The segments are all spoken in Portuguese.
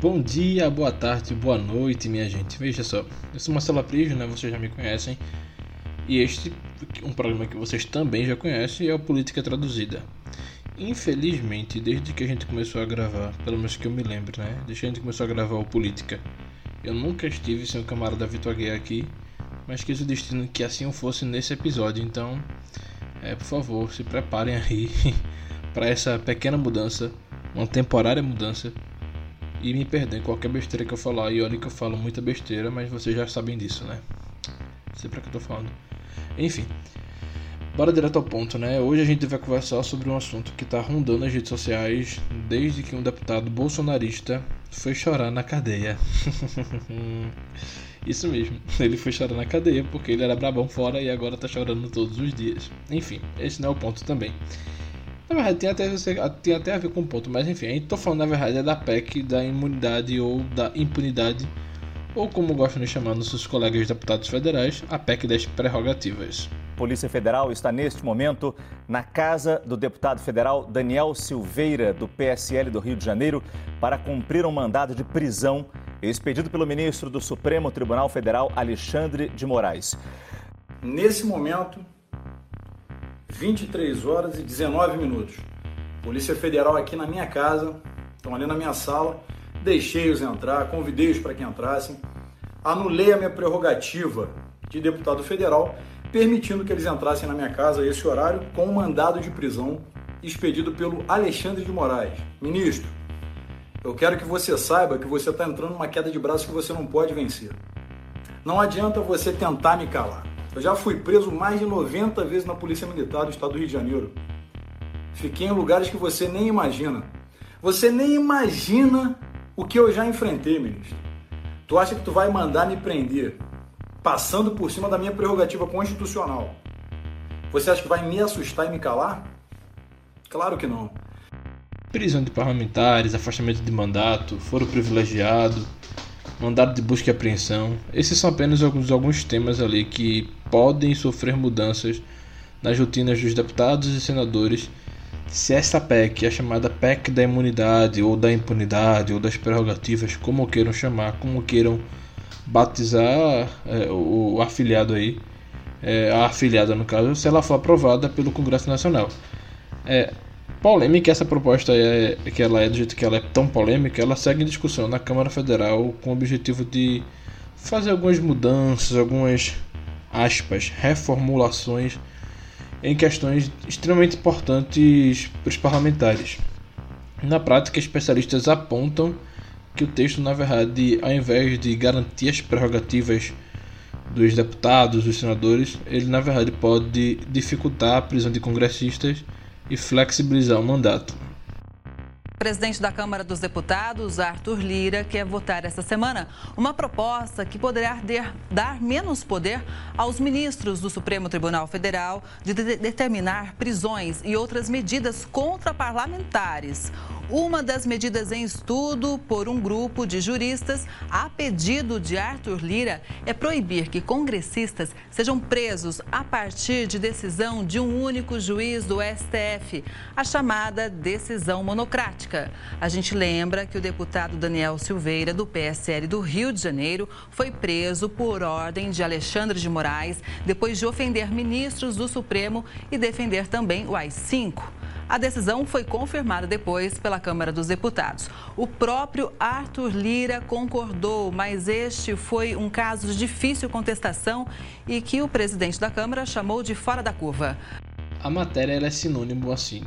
Bom dia, boa tarde, boa noite, minha gente. Veja só, eu sou Marcelo Aprígio, né? Vocês já me conhecem. E este, um programa que vocês também já conhecem, é o Política Traduzida. Infelizmente, desde que a gente começou a gravar, pelo menos que eu me lembro, né? Desde que a gente começou a gravar o Política, eu nunca estive sem o camarada Vitor Aguiar aqui, mas quis o destino que assim fosse nesse episódio. Então, é, por favor, se preparem aí para essa pequena mudança, uma temporária mudança e me perder em qualquer besteira que eu falar. E olha que eu falo muita besteira, mas vocês já sabem disso, né? Sei pra que eu tô falando. Enfim, bora direto ao ponto, né? Hoje a gente vai conversar sobre um assunto que tá rondando nas redes sociais desde que um deputado bolsonarista foi chorar na cadeia. Isso mesmo, ele foi chorar na cadeia porque ele era brabão fora e agora tá chorando todos os dias. Enfim, esse não é o ponto também. Na verdade, tem até, tem até a ver com o ponto, mas enfim, a gente tô falando na verdade é da PEC da imunidade ou da impunidade, ou como gostam de chamar nossos colegas deputados federais, a PEC das prerrogativas. Polícia Federal está neste momento na casa do deputado federal Daniel Silveira, do PSL do Rio de Janeiro, para cumprir um mandado de prisão expedido pelo ministro do Supremo Tribunal Federal, Alexandre de Moraes. Nesse momento, 23 horas e 19 minutos. Polícia Federal aqui na minha casa, estão ali na minha sala. Deixei-os entrar, convidei-os para que entrassem. Anulei a minha prerrogativa de deputado federal, permitindo que eles entrassem na minha casa a esse horário com um mandado de prisão expedido pelo Alexandre de Moraes. Ministro, eu quero que você saiba que você está entrando numa queda de braço que você não pode vencer. Não adianta você tentar me calar. Eu já fui preso mais de 90 vezes na Polícia Militar do Estado do Rio de Janeiro. Fiquei em lugares que você nem imagina. Você nem imagina o que eu já enfrentei, ministro. Tu acha que tu vai mandar me prender passando por cima da minha prerrogativa constitucional? Você acha que vai me assustar e me calar? Claro que não. Prisão de parlamentares, afastamento de mandato, foro privilegiado, mandado de busca e apreensão. Esses são apenas alguns, alguns temas ali que podem sofrer mudanças nas rotinas dos deputados e senadores se essa PEC, a chamada PEC da imunidade ou da impunidade ou das prerrogativas, como queiram chamar, como queiram batizar é, o, o, afiliado aí, é, a afiliada no caso, se ela for aprovada pelo Congresso Nacional. É, polêmica essa proposta é que ela é do jeito que ela é tão polêmica, ela segue em discussão na Câmara Federal com o objetivo de fazer algumas mudanças, algumas aspas, reformulações em questões extremamente importantes para os parlamentares. Na prática, especialistas apontam que o texto, na verdade, ao invés de garantir as prerrogativas dos deputados, dos senadores, ele na verdade pode dificultar a prisão de congressistas e flexibilizar o mandato. O presidente da Câmara dos Deputados, Arthur Lira, quer votar esta semana uma proposta que poderá dar menos poder aos ministros do Supremo Tribunal Federal de, de determinar prisões e outras medidas contra parlamentares. Uma das medidas em estudo por um grupo de juristas, a pedido de Arthur Lira, é proibir que congressistas sejam presos a partir de decisão de um único juiz do STF, a chamada decisão monocrática. A gente lembra que o deputado Daniel Silveira, do PSL do Rio de Janeiro, foi preso por ordem de Alexandre de Moraes depois de ofender ministros do Supremo e defender também o AI-5. A decisão foi confirmada depois pela Câmara dos Deputados. O próprio Arthur Lira concordou, mas este foi um caso de difícil contestação e que o presidente da Câmara chamou de fora da curva. A matéria é sinônimo assim.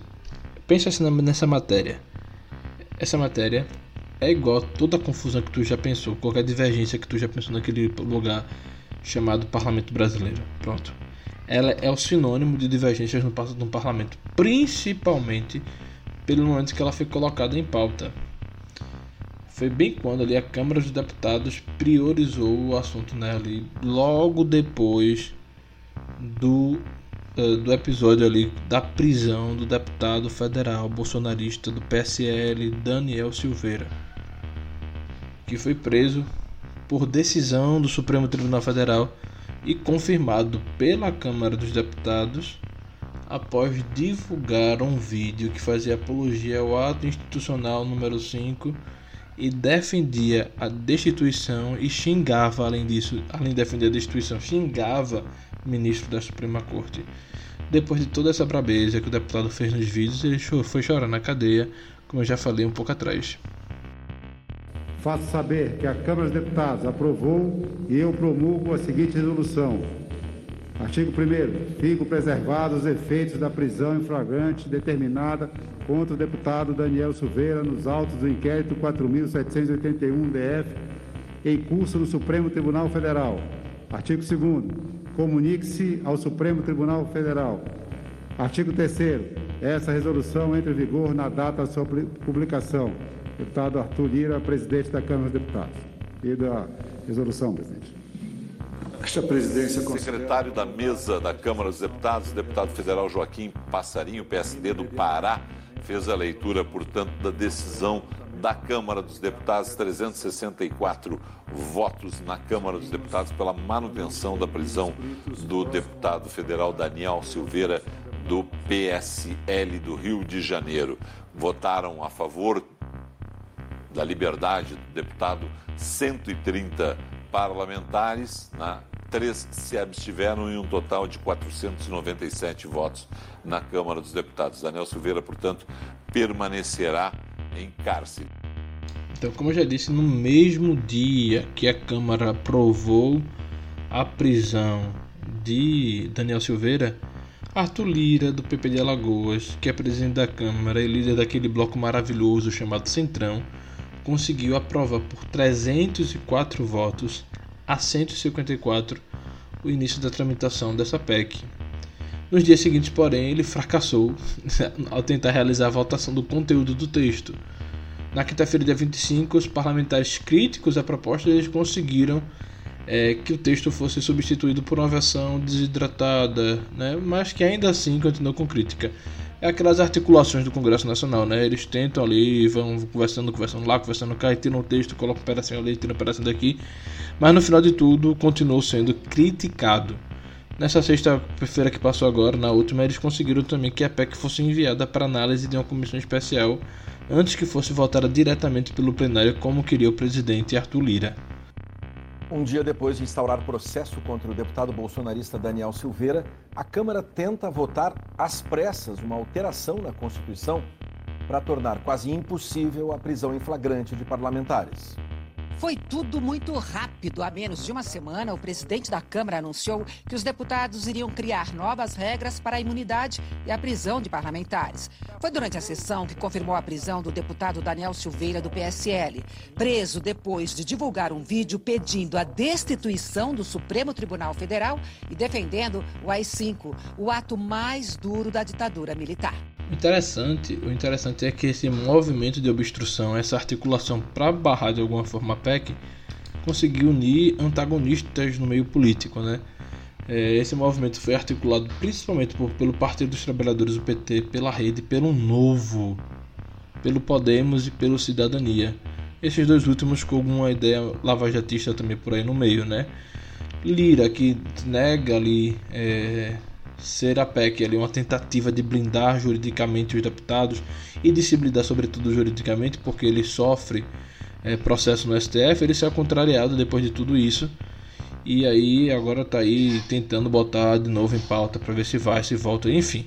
Pensa assim nessa matéria. Essa matéria é igual a toda a confusão que tu já pensou, qualquer divergência que tu já pensou naquele lugar chamado Parlamento Brasileiro. Pronto ela é o sinônimo de divergências no, no parlamento, principalmente pelo momento que ela foi colocada em pauta. Foi bem quando ali a Câmara dos Deputados priorizou o assunto né, ali, logo depois do, uh, do episódio ali da prisão do deputado federal bolsonarista do PSL Daniel Silveira, que foi preso por decisão do Supremo Tribunal Federal e confirmado pela Câmara dos Deputados após divulgar um vídeo que fazia apologia ao ato institucional número 5 e defendia a destituição e xingava, além disso, além de defender a destituição, xingava ministro da Suprema Corte. Depois de toda essa brabeza que o deputado fez nos vídeos, ele foi chorar na cadeia, como eu já falei um pouco atrás. Faço saber que a Câmara dos Deputados aprovou e eu promulgo a seguinte resolução. Artigo 1 Ficam preservados os efeitos da prisão em flagrante determinada contra o deputado Daniel Silveira nos autos do inquérito 4.781-DF em curso no Supremo Tribunal Federal. Artigo 2 Comunique-se ao Supremo Tribunal Federal. Artigo 3 Essa resolução entra em vigor na data da sua publicação. Deputado Arthur Lira, presidente da Câmara dos Deputados. E da resolução, presidente. Esta presidência Secretário da mesa da Câmara dos Deputados, deputado federal Joaquim Passarinho, PSD do Pará, fez a leitura, portanto, da decisão da Câmara dos Deputados, 364 votos na Câmara dos Deputados pela manutenção da prisão do deputado federal Daniel Silveira, do PSL do Rio de Janeiro. Votaram a favor da liberdade do deputado 130 parlamentares, né? três se abstiveram em um total de 497 votos na Câmara dos Deputados. Daniel Silveira, portanto, permanecerá em cárcere. Então, como eu já disse, no mesmo dia que a Câmara aprovou a prisão de Daniel Silveira, Arthur Lira, do PP de Alagoas, que é presidente da Câmara e líder daquele bloco maravilhoso chamado Centrão, conseguiu aprovar por 304 votos a 154 o início da tramitação dessa PEC. Nos dias seguintes, porém, ele fracassou ao tentar realizar a votação do conteúdo do texto. Na quinta-feira, dia 25, os parlamentares críticos à proposta eles conseguiram é, que o texto fosse substituído por uma versão desidratada, né, mas que ainda assim continuou com crítica. É aquelas articulações do Congresso Nacional, né? Eles tentam ali, vão conversando, conversando lá, conversando cá, e tiram o texto, colocam um pedacinho ali, tiram um pedacinho daqui. Mas no final de tudo, continuou sendo criticado. Nessa sexta-feira que passou agora, na última, eles conseguiram também que a PEC fosse enviada para análise de uma comissão especial antes que fosse votada diretamente pelo plenário, como queria o presidente Arthur Lira. Um dia depois de instaurar processo contra o deputado bolsonarista Daniel Silveira, a Câmara tenta votar às pressas uma alteração na Constituição para tornar quase impossível a prisão em flagrante de parlamentares. Foi tudo muito rápido. Há menos de uma semana, o presidente da Câmara anunciou que os deputados iriam criar novas regras para a imunidade e a prisão de parlamentares. Foi durante a sessão que confirmou a prisão do deputado Daniel Silveira, do PSL, preso depois de divulgar um vídeo pedindo a destituição do Supremo Tribunal Federal e defendendo o AI-5, o ato mais duro da ditadura militar. Interessante, o interessante é que esse movimento de obstrução, essa articulação para barrar de alguma forma a PEC, conseguiu unir antagonistas no meio político, né? É, esse movimento foi articulado principalmente por, pelo Partido dos Trabalhadores, o PT, pela Rede, pelo Novo, pelo Podemos e pelo Cidadania. Esses dois últimos com alguma ideia lavajatista também por aí no meio, né? Lira, que nega ali é, ser a PEC ali uma tentativa de blindar juridicamente os deputados e de se blindar sobretudo juridicamente porque ele sofre é, processo no STF, ele será contrariado depois de tudo isso. E aí agora está aí tentando botar de novo em pauta para ver se vai, se volta, enfim.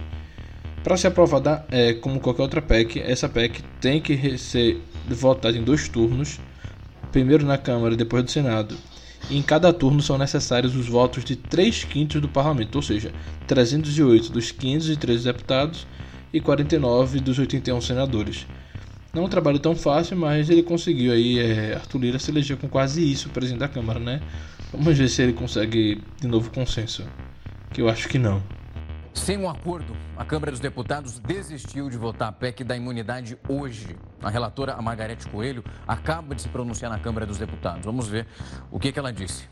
Para ser aprovada, é, como qualquer outra PEC, essa PEC tem que ser votada em dois turnos, primeiro na Câmara e depois do Senado e em cada turno são necessários os votos de 3 quintos do parlamento, ou seja, 308 dos 513 deputados e 49 dos 81 senadores. Não é um trabalho tão fácil, mas ele conseguiu aí, é, Arthur Lira se eleger com quase isso, presidente da Câmara, né? Vamos ver se ele consegue de novo consenso, que eu acho que não. Sem um acordo, a Câmara dos Deputados desistiu de votar a PEC da imunidade hoje. A relatora, a Margarete Coelho, acaba de se pronunciar na Câmara dos Deputados. Vamos ver o que, que ela disse.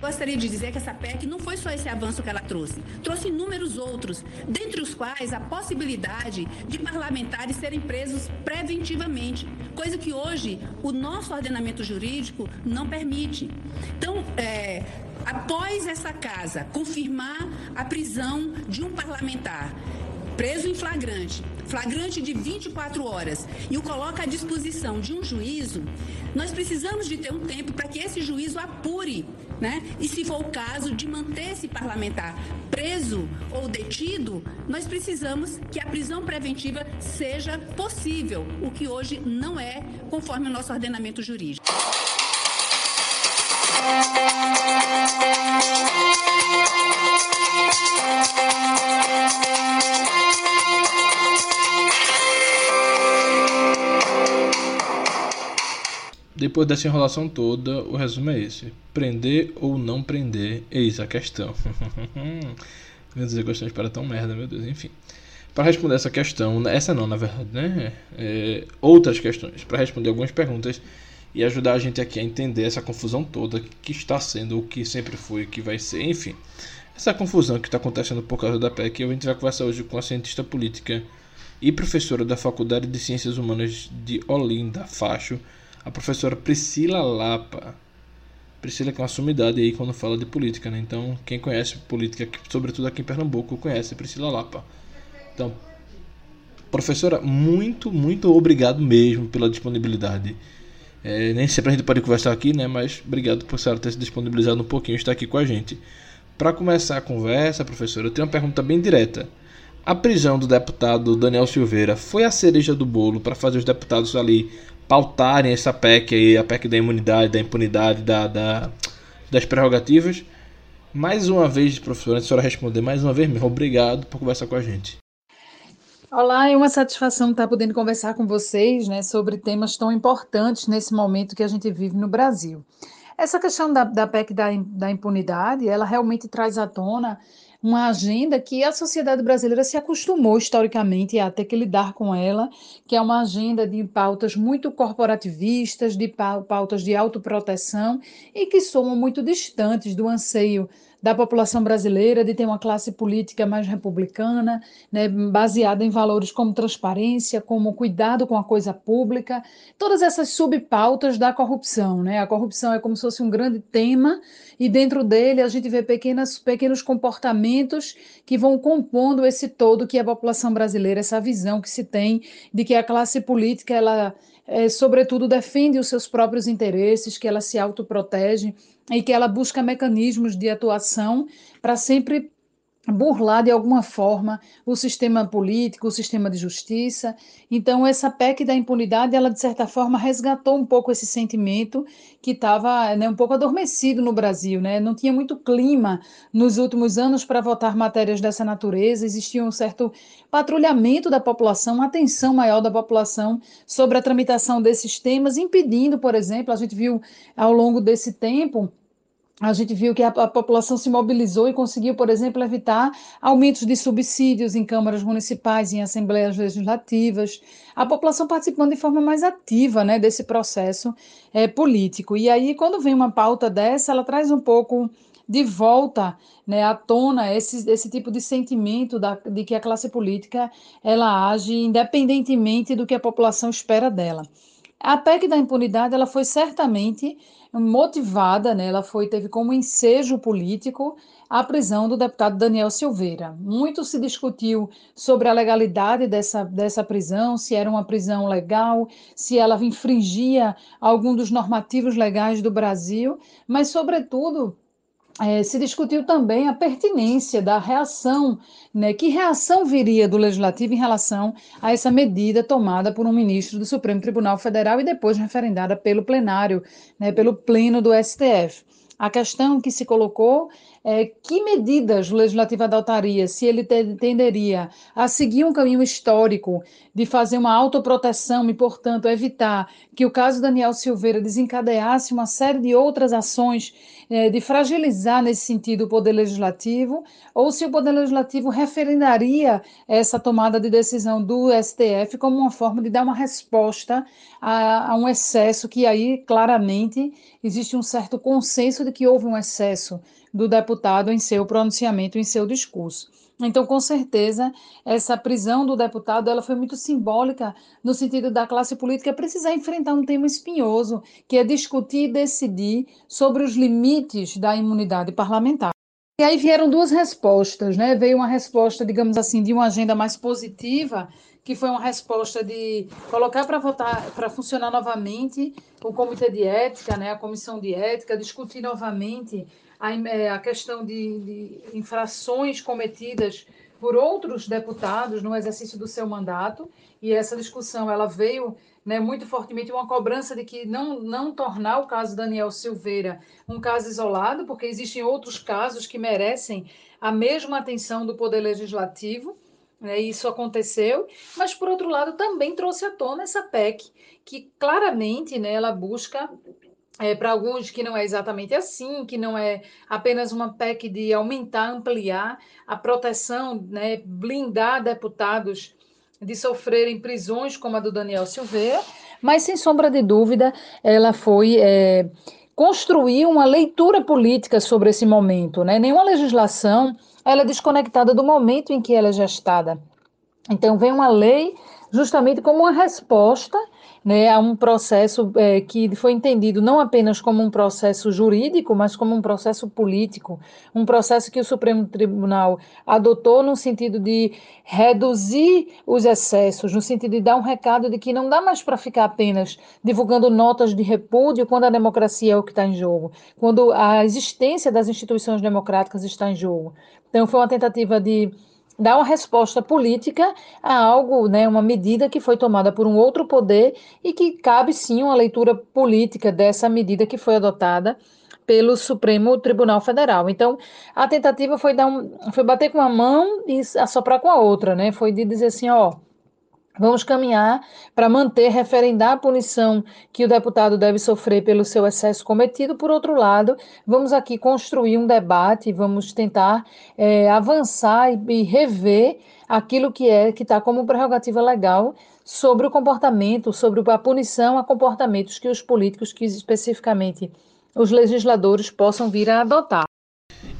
Gostaria de dizer que essa PEC não foi só esse avanço que ela trouxe, trouxe inúmeros outros, dentre os quais a possibilidade de parlamentares serem presos preventivamente, coisa que hoje o nosso ordenamento jurídico não permite. Então, é, após essa casa confirmar a prisão de um parlamentar preso em flagrante, flagrante de 24 horas, e o coloca à disposição de um juízo, nós precisamos de ter um tempo para que esse juízo apure, né? E se for o caso de manter esse parlamentar preso ou detido, nós precisamos que a prisão preventiva seja possível, o que hoje não é, conforme o nosso ordenamento jurídico. Depois dessa enrolação toda, o resumo é esse: prender ou não prender, eis a questão. meu Deus, de para tão merda, meu Deus, enfim. Para responder essa questão, essa não, na verdade, né? É, outras questões, para responder algumas perguntas e ajudar a gente aqui a entender essa confusão toda que está sendo, o que sempre foi, o que vai ser, enfim. Essa confusão que está acontecendo por causa da PEC, a gente vai conversar hoje com a cientista política e professora da Faculdade de Ciências Humanas de Olinda, Facho, a professora Priscila Lapa. Priscila que é uma sumidade aí quando fala de política, né? Então, quem conhece política, sobretudo aqui em Pernambuco, conhece Priscila Lapa. Então, professora, muito, muito obrigado mesmo pela disponibilidade. É, nem sempre a gente pode conversar aqui, né? Mas obrigado por senhora ter se disponibilizado um pouquinho estar aqui com a gente. Para começar a conversa, professora, eu tenho uma pergunta bem direta. A prisão do deputado Daniel Silveira foi a cereja do bolo para fazer os deputados ali pautarem essa PEC aí, a PEC da imunidade, da impunidade, da, da das prerrogativas. Mais uma vez, professora, a senhora responder mais uma vez mesmo. Obrigado por conversar com a gente. Olá, é uma satisfação estar podendo conversar com vocês né, sobre temas tão importantes nesse momento que a gente vive no Brasil. Essa questão da, da PEC da, da impunidade, ela realmente traz à tona uma agenda que a sociedade brasileira se acostumou historicamente a ter que lidar com ela, que é uma agenda de pautas muito corporativistas, de pautas de autoproteção e que somam muito distantes do anseio da população brasileira de ter uma classe política mais republicana, né, baseada em valores como transparência, como cuidado com a coisa pública, todas essas subpautas da corrupção. Né? A corrupção é como se fosse um grande tema e dentro dele a gente vê pequenas, pequenos comportamentos que vão compondo esse todo que é a população brasileira, essa visão que se tem de que a classe política ela é, sobretudo defende os seus próprios interesses, que ela se autoprotege e que ela busca mecanismos de atuação para sempre burlar de alguma forma o sistema político, o sistema de justiça. Então essa PEC da impunidade, ela de certa forma resgatou um pouco esse sentimento que estava né, um pouco adormecido no Brasil, né? Não tinha muito clima nos últimos anos para votar matérias dessa natureza, existia um certo patrulhamento da população, uma atenção maior da população sobre a tramitação desses temas, impedindo, por exemplo, a gente viu ao longo desse tempo a gente viu que a, a, população se mobilizou e conseguiu, por exemplo, evitar aumentos de subsídios em câmaras municipais, em assembleias legislativas, a população participando de forma mais ativa né, desse processo é, político. E aí, quando vem uma pauta dessa, ela traz um pouco de volta né, à tona esse, esse tipo de sentimento da, de que a classe política ela age independentemente do que a população espera dela. A PEC da impunidade ela foi certamente motivada, né, ela foi teve como ensejo político a prisão do deputado Daniel Silveira. Muito se discutiu sobre a legalidade dessa, dessa prisão, se era uma prisão legal, se ela infringia algum dos normativos legais do Brasil, mas, sobretudo, é, se discutiu também a pertinência da reação, né, que reação viria do Legislativo em relação a essa medida tomada por um ministro do Supremo Tribunal Federal e depois referendada pelo plenário, né, pelo pleno do STF. A questão que se colocou é, que medidas o legislativo adotaria se ele tenderia a seguir um caminho histórico de fazer uma autoproteção e, portanto, evitar que o caso Daniel Silveira desencadeasse uma série de outras ações é, de fragilizar nesse sentido o poder legislativo, ou se o poder legislativo referendaria essa tomada de decisão do STF como uma forma de dar uma resposta a, a um excesso que aí claramente existe um certo consenso de que houve um excesso do deputado em seu pronunciamento, em seu discurso. Então, com certeza, essa prisão do deputado ela foi muito simbólica no sentido da classe política precisar enfrentar um tema espinhoso, que é discutir e decidir sobre os limites da imunidade parlamentar. E aí vieram duas respostas, né? Veio uma resposta, digamos assim, de uma agenda mais positiva, que foi uma resposta de colocar para votar, para funcionar novamente o comitê de ética, né? A comissão de ética, discutir novamente a, é, a questão de, de infrações cometidas por outros deputados no exercício do seu mandato, e essa discussão ela veio né, muito fortemente uma cobrança de que não, não tornar o caso Daniel Silveira um caso isolado, porque existem outros casos que merecem a mesma atenção do Poder Legislativo, né, isso aconteceu, mas por outro lado também trouxe à tona essa PEC, que claramente né, ela busca é, para alguns que não é exatamente assim, que não é apenas uma PEC de aumentar, ampliar a proteção, né, blindar deputados de sofrerem prisões como a do Daniel Silveira, mas sem sombra de dúvida ela foi é, construir uma leitura política sobre esse momento. Né? Nenhuma legislação ela é desconectada do momento em que ela é gestada. Então vem uma lei justamente como uma resposta né, a um processo é, que foi entendido não apenas como um processo jurídico, mas como um processo político, um processo que o Supremo Tribunal adotou no sentido de reduzir os excessos, no sentido de dar um recado de que não dá mais para ficar apenas divulgando notas de repúdio quando a democracia é o que está em jogo, quando a existência das instituições democráticas está em jogo. Então, foi uma tentativa de dar uma resposta política a algo, né, uma medida que foi tomada por um outro poder e que cabe sim uma leitura política dessa medida que foi adotada pelo Supremo Tribunal Federal. Então, a tentativa foi dar um, foi bater com uma mão e assoprar com a outra, né? Foi de dizer assim, ó, Vamos caminhar para manter, referendar a punição que o deputado deve sofrer pelo seu excesso cometido. Por outro lado, vamos aqui construir um debate, vamos tentar é, avançar e, e, rever aquilo que é que está como prerrogativa legal sobre o comportamento, sobre a punição a comportamentos que os políticos, que especificamente os legisladores, possam vir a adotar.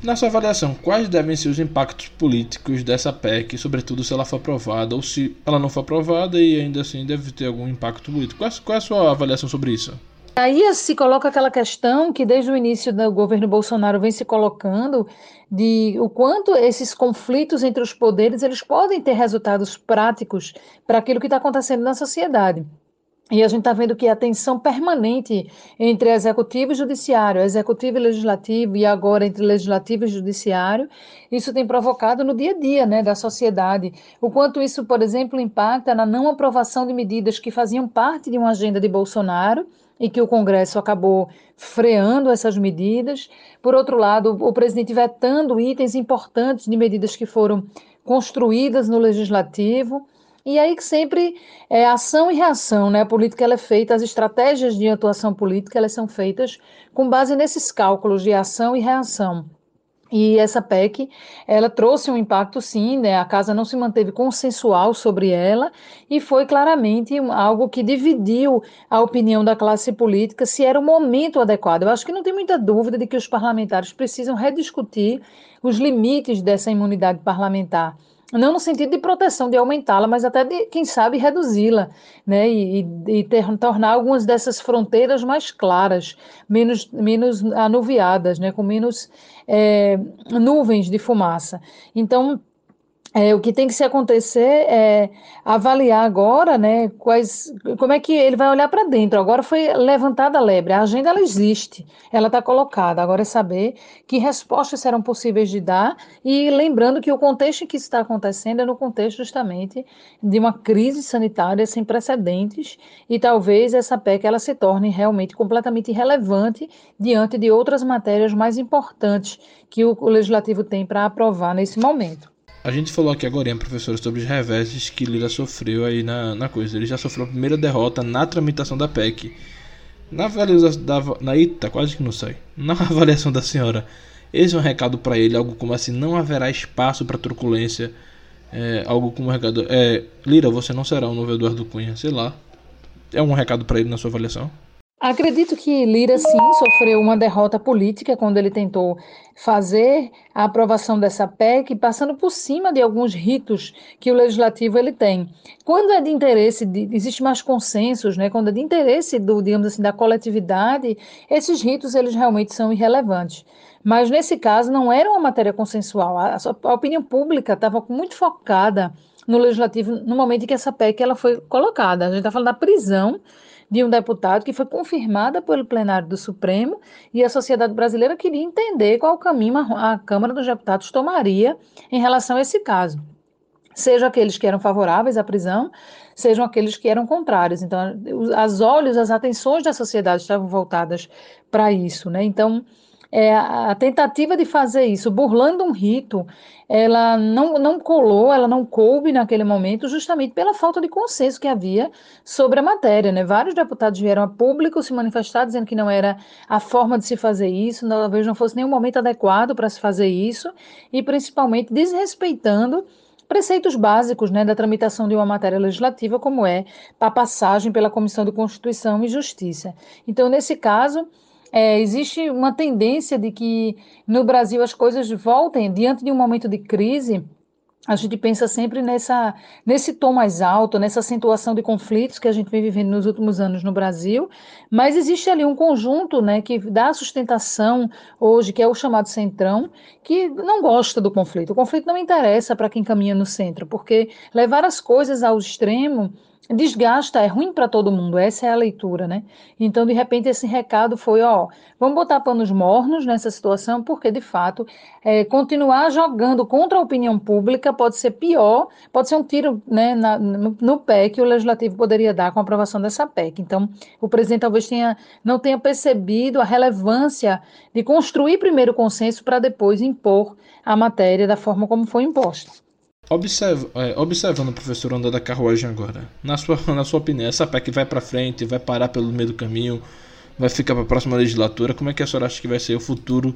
Na sua avaliação, quais devem ser os impactos políticos dessa PEC, sobretudo se ela for aprovada ou se ela não for aprovada e ainda assim deve ter algum impacto político? Qual, é a sua avaliação sobre isso? Aí se coloca aquela questão que desde o início do governo Bolsonaro vem se colocando de o quanto esses conflitos entre os poderes eles podem ter resultados práticos para aquilo que está acontecendo na sociedade. E a gente está vendo que a tensão permanente entre executivo e judiciário, executivo e legislativo, e agora entre legislativo e judiciário, isso tem provocado no dia a dia né, da sociedade. O quanto isso, por exemplo, impacta na não aprovação de medidas que faziam parte de uma agenda de Bolsonaro e que o Congresso acabou freando essas medidas. Por outro lado, o presidente vetando itens importantes de medidas que foram construídas no legislativo. E aí que sempre é ação e reação, né? A política ela é feita, as estratégias de atuação política elas são feitas com base nesses cálculos de ação e reação. E essa PEC, ela trouxe um impacto sim, né? A casa não se manteve consensual sobre ela e foi claramente algo que dividiu a opinião da classe política se era o momento adequado. Eu acho que não tem muita dúvida de que os parlamentares precisam rediscutir os limites dessa imunidade parlamentar não no sentido de proteção, de aumentá-la, mas até de, quem sabe, reduzi-la, né? E, e, ter, tornar algumas dessas fronteiras mais claras, menos, menos anuviadas, né? Com menos é, nuvens de fumaça. Então, É, o que tem que se acontecer é avaliar agora, né, quais, como é que ele vai olhar para dentro. Agora foi levantada a lebre, a agenda ela existe, ela está colocada. Agora é saber que respostas serão possíveis de dar e lembrando que o contexto em que isso está acontecendo é no contexto justamente de uma crise sanitária sem precedentes e talvez essa PEC ela se torne realmente completamente irrelevante diante de outras matérias mais importantes que o, o legislativo tem para aprovar nesse momento. A gente falou aqui agora, professor, sobre os reveses que Lira sofreu aí na, na coisa. Ele já sofreu a primeira derrota na tramitação da PEC. Na avaliação da. Na, eita, quase que não sai. Na avaliação da senhora, esse é um recado para ele, algo como assim: não haverá espaço para truculência. É, algo como um recado. É, Lira, você não será um novo Eduardo Cunha, sei lá. É um recado para ele na sua avaliação? Acredito que Lira sim sofreu uma derrota política quando ele tentou fazer a aprovação dessa PEC, passando por cima de alguns ritos que o legislativo ele tem. Quando é de interesse, de, existe mais consensos, né? Quando é de interesse do, digamos assim, da coletividade, esses ritos eles realmente são irrelevantes. Mas nesse caso não era uma matéria consensual. A, a opinião pública estava muito focada no legislativo no momento em que essa PEC ela foi colocada. A gente está falando da prisão de um deputado que foi confirmada pelo plenário do Supremo e a sociedade brasileira queria entender qual caminho a Câmara dos Deputados tomaria em relação a esse caso. Sejam aqueles que eram favoráveis à prisão, sejam aqueles que eram contrários. Então, os olhos, as atenções da sociedade estavam voltadas para isso, né? Então, é, a tentativa de fazer isso, burlando um rito, ela não, não colou, ela não coube naquele momento, justamente pela falta de consenso que havia sobre a matéria. Né? Vários deputados vieram a público se manifestar dizendo que não era a forma de se fazer isso, talvez não fosse nenhum momento adequado para se fazer isso, e principalmente desrespeitando preceitos básicos né, da tramitação de uma matéria legislativa, como é a passagem pela Comissão de Constituição e Justiça. Então, nesse caso, é, existe uma tendência de que no Brasil as coisas voltem diante de um momento de crise. A gente pensa sempre nessa, nesse tom mais alto, nessa acentuação de conflitos que a gente vem vivendo nos últimos anos no Brasil, mas existe ali um conjunto né, que dá sustentação hoje, que é o chamado centrão, que não gosta do conflito. O conflito não interessa para quem caminha no centro, porque levar as coisas ao extremo desgasta, é ruim para todo mundo, essa é a leitura, né? Então, de repente, esse recado foi, ó, vamos botar panos mornos nessa situação, porque, de fato, é, continuar jogando contra a opinião pública pode ser pior, pode ser um tiro né, na, no, no, pé que o Legislativo poderia dar com a aprovação dessa PEC. Então, o presidente talvez tenha, não tenha percebido a relevância de construir primeiro consenso para depois impor a matéria da forma como foi imposta. Observa, é, observando o professor andar da carruagem agora, na sua, na sua opinião, essa PEC vai para frente, vai parar pelo meio do caminho, vai ficar para a próxima legislatura? Como é que a senhora acha que vai ser o futuro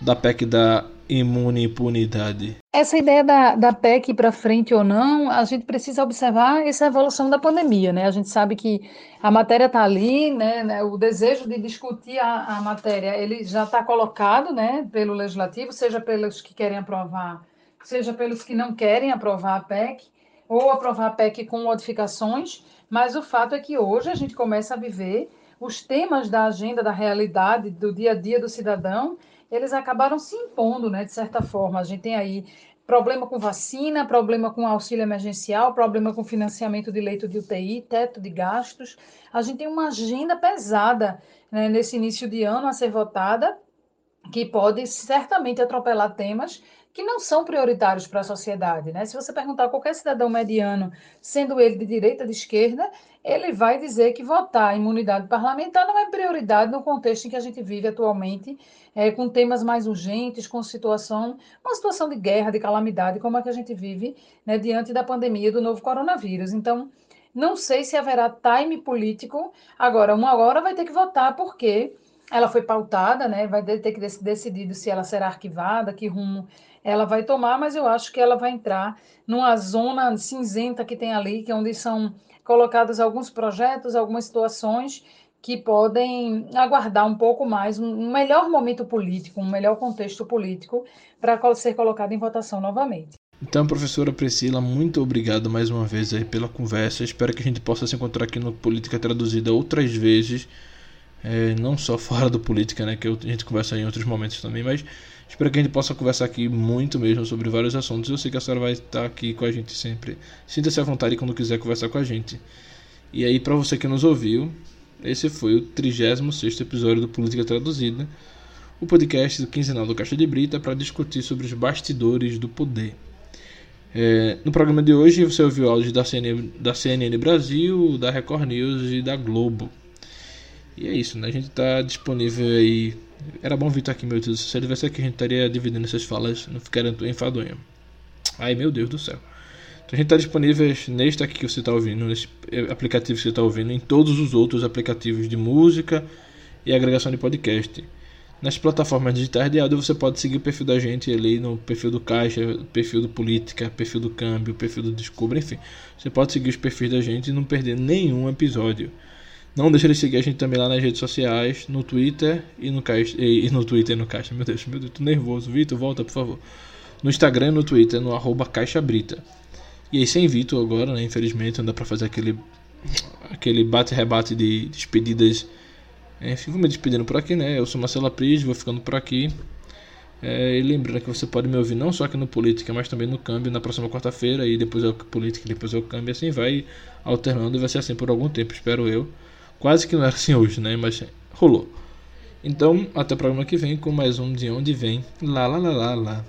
da PEC da imune impunidade? Essa ideia da, da PEC para frente ou não, a gente precisa observar essa evolução da pandemia, né? A gente sabe que a matéria está ali, né, né? O desejo de discutir a, a matéria, ele já está colocado, né, pelo legislativo, seja pelos que querem aprovar seja pelos que não querem aprovar a PEC ou aprovar a PEC com modificações, mas o fato é que hoje a gente começa a viver os temas da agenda da realidade do dia a dia do cidadão, eles acabaram se impondo, né, de certa forma. A gente tem aí problema com vacina, problema com auxílio emergencial, problema com financiamento de leito de UTI, teto de gastos. A gente tem uma agenda pesada né, nesse início de ano a ser votada, que pode certamente atropelar temas que não são prioritários para a sociedade. Né? Se você perguntar a qualquer cidadão mediano, sendo ele de direita ou de esquerda, ele vai dizer que votar imunidade parlamentar não é prioridade no contexto em que a gente vive atualmente, é, com temas mais urgentes, com situação, uma situação de guerra, de calamidade, como a que a gente vive né, diante da pandemia do novo coronavírus. Então, não sei se haverá time político. Agora, uma hora vai ter que votar, porque ela foi pautada, né? Vai ter que decidir se ela será arquivada, que rumo ela vai tomar, mas eu acho que ela vai entrar numa zona cinzenta que tem ali, que é onde são colocados alguns projetos, algumas situações que podem aguardar um pouco mais, um melhor momento político, um melhor contexto político para ser colocado em votação novamente. Então, professora Priscila, muito obrigado mais uma vez aí pela conversa. Espero que a gente possa se encontrar aqui no Política Traduzida outras vezes é, não só fora do política, né, que a gente conversa em outros momentos também, mas espero que a gente possa conversar aqui muito mesmo sobre vários assuntos. Eu sei que a senhora vai estar aqui com a gente sempre. Sinta-se à vontade quando quiser conversar com a gente. E aí, para você que nos ouviu, esse foi o 36 episódio do Política Traduzida, o podcast do quinzenal do Caixa de Brita para discutir sobre os bastidores do poder. É, no programa de hoje você ouviu áudios da CNN, da CNN Brasil, da Record News e da Globo. E é isso, né? A gente está disponível aí. Era bom vir aqui, meu Deus. Se ele tivesse aqui, a gente estaria dividindo essas falas, não ficaria enfadonho. Ai, meu Deus do céu. Então a gente está disponível neste aqui que você está ouvindo, nesse aplicativo que você está ouvindo, em todos os outros aplicativos de música e agregação de podcast. Nas plataformas digitais de áudio você pode seguir o perfil da gente ali no perfil do Caixa, perfil do Política, perfil do Câmbio, perfil do Descubra, enfim. Você pode seguir os perfis da gente e não perder nenhum episódio. Não deixe de seguir a gente também lá nas redes sociais, no Twitter e no Caixa. E, no Twitter e no Caixa. Meu Deus, meu Deus, tô nervoso. Vitor, volta, por favor. No Instagram e no Twitter, no arroba Caixa Brita. E aí sem Vitor agora, né? Infelizmente, não dá pra fazer aquele. aquele bate-rebate de despedidas. É, fico me despedindo por aqui, né? Eu sou Marcelo Pris, vou ficando por aqui. É, e lembrando que você pode me ouvir não só aqui no Política, mas também no Câmbio na próxima quarta-feira. E depois é o Política, depois é o Câmbio. Assim vai alternando e vai ser assim por algum tempo, espero eu. Quase que não era assim hoje, né? Mas rolou. Então, até o programa que vem com mais um De Onde Vem. Lá, lá, lá, lá, lá.